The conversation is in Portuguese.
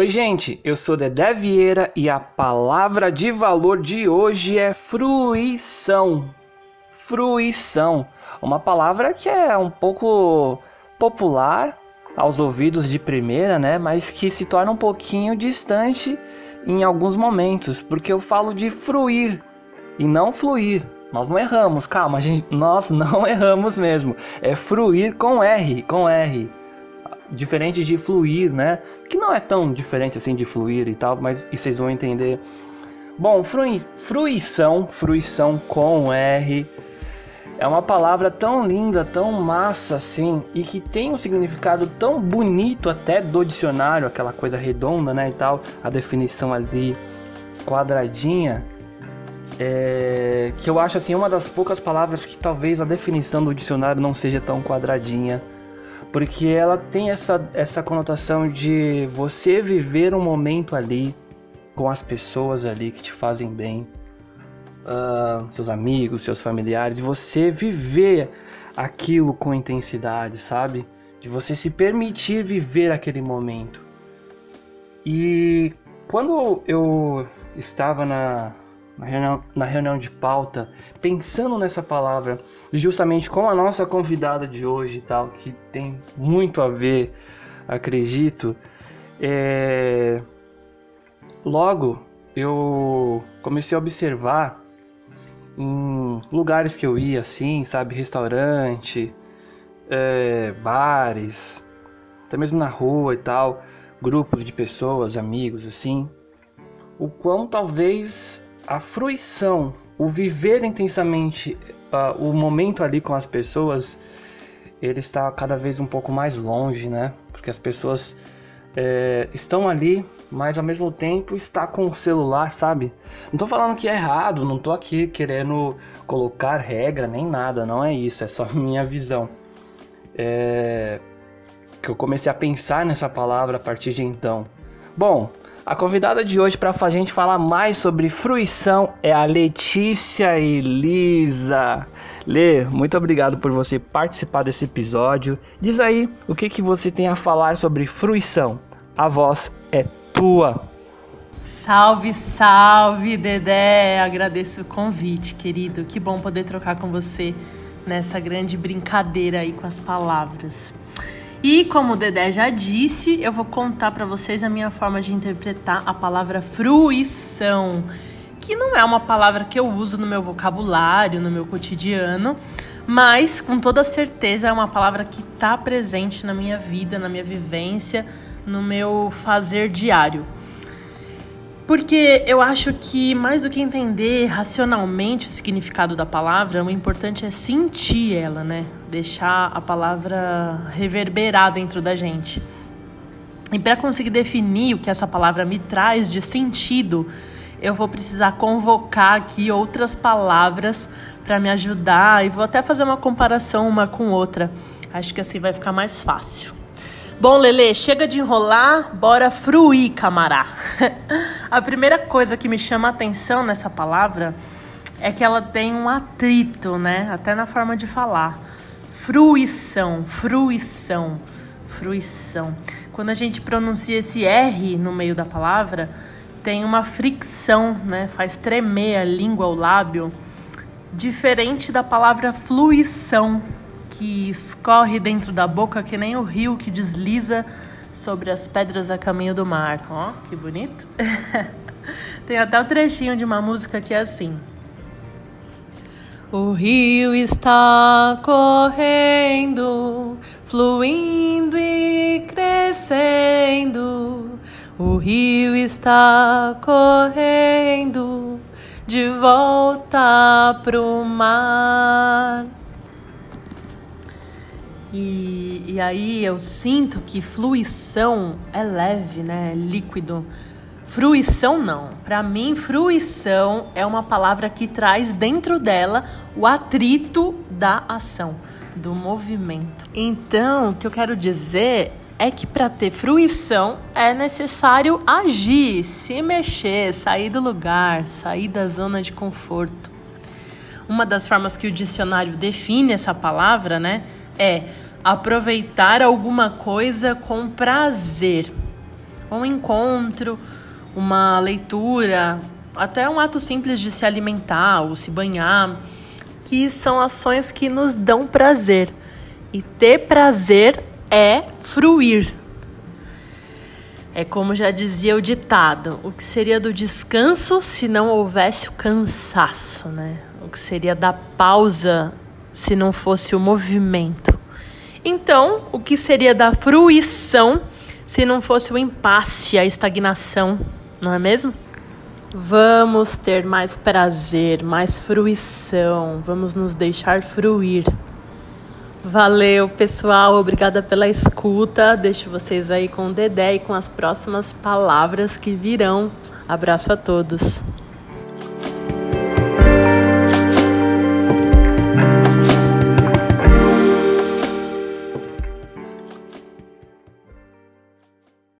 Oi, gente, eu sou Dedé Vieira e a palavra de valor de hoje é fruição. Fruição, uma palavra que é um pouco popular aos ouvidos de primeira, né, mas que se torna um pouquinho distante em alguns momentos, porque eu falo de fruir e não fluir. Nós não erramos, calma, gente, nós não erramos mesmo. É fruir com R, com R diferente de fluir, né? Que não é tão diferente assim de fluir e tal, mas e vocês vão entender. Bom, frui, fruição, fruição com R, é uma palavra tão linda, tão massa assim, e que tem um significado tão bonito até do dicionário, aquela coisa redonda, né, e tal, a definição ali quadradinha, é, que eu acho assim uma das poucas palavras que talvez a definição do dicionário não seja tão quadradinha porque ela tem essa, essa conotação de você viver um momento ali com as pessoas ali que te fazem bem, uh, seus amigos, seus familiares, você viver aquilo com intensidade, sabe? De você se permitir viver aquele momento. E quando eu estava na, na reunião, na reunião de pauta, pensando nessa palavra, justamente com a nossa convidada de hoje e tal, que tem muito a ver, acredito, é... logo eu comecei a observar em lugares que eu ia, assim, sabe, restaurante, é, bares, até mesmo na rua e tal, grupos de pessoas, amigos, assim, o quão talvez a fruição, o viver intensamente uh, o momento ali com as pessoas, ele está cada vez um pouco mais longe, né? Porque as pessoas é, estão ali, mas ao mesmo tempo está com o celular, sabe? Não tô falando que é errado, não tô aqui querendo colocar regra nem nada, não é isso, é só minha visão. É, que eu comecei a pensar nessa palavra a partir de então. Bom, a convidada de hoje para a gente falar mais sobre fruição é a Letícia Elisa. Lê, muito obrigado por você participar desse episódio. Diz aí o que, que você tem a falar sobre fruição. A voz é tua. Salve, salve, Dedé! Agradeço o convite, querido. Que bom poder trocar com você nessa grande brincadeira aí com as palavras. E como o Dedé já disse, eu vou contar para vocês a minha forma de interpretar a palavra fruição, que não é uma palavra que eu uso no meu vocabulário, no meu cotidiano, mas com toda certeza é uma palavra que está presente na minha vida, na minha vivência, no meu fazer diário. Porque eu acho que mais do que entender racionalmente o significado da palavra, o importante é sentir ela, né? Deixar a palavra reverberar dentro da gente. E para conseguir definir o que essa palavra me traz de sentido, eu vou precisar convocar aqui outras palavras para me ajudar e vou até fazer uma comparação uma com outra. Acho que assim vai ficar mais fácil. Bom, Lele, chega de enrolar, bora fruir, camará. a primeira coisa que me chama a atenção nessa palavra é que ela tem um atrito, né? Até na forma de falar. Fruição, fruição, fruição. Quando a gente pronuncia esse R no meio da palavra, tem uma fricção, né? Faz tremer a língua, o lábio, diferente da palavra fluição, que escorre dentro da boca que nem o rio que desliza sobre as pedras a caminho do mar. Ó, oh, que bonito. Tem até o trechinho de uma música que é assim. O rio está correndo, fluindo e crescendo. O rio está correndo de volta pro mar. E, e aí eu sinto que fluição é leve, né? É líquido. Fruição não. Para mim, fruição é uma palavra que traz dentro dela o atrito da ação, do movimento. Então, o que eu quero dizer é que para ter fruição é necessário agir, se mexer, sair do lugar, sair da zona de conforto. Uma das formas que o dicionário define essa palavra, né, é aproveitar alguma coisa com prazer. Um encontro, uma leitura, até um ato simples de se alimentar ou se banhar, que são ações que nos dão prazer. E ter prazer é fruir. É como já dizia o ditado: o que seria do descanso se não houvesse o cansaço, né? O que seria da pausa se não fosse o movimento? Então, o que seria da fruição se não fosse o impasse, a estagnação, não é mesmo? Vamos ter mais prazer, mais fruição, vamos nos deixar fruir. Valeu, pessoal. Obrigada pela escuta. Deixo vocês aí com o Dedé e com as próximas palavras que virão. Abraço a todos.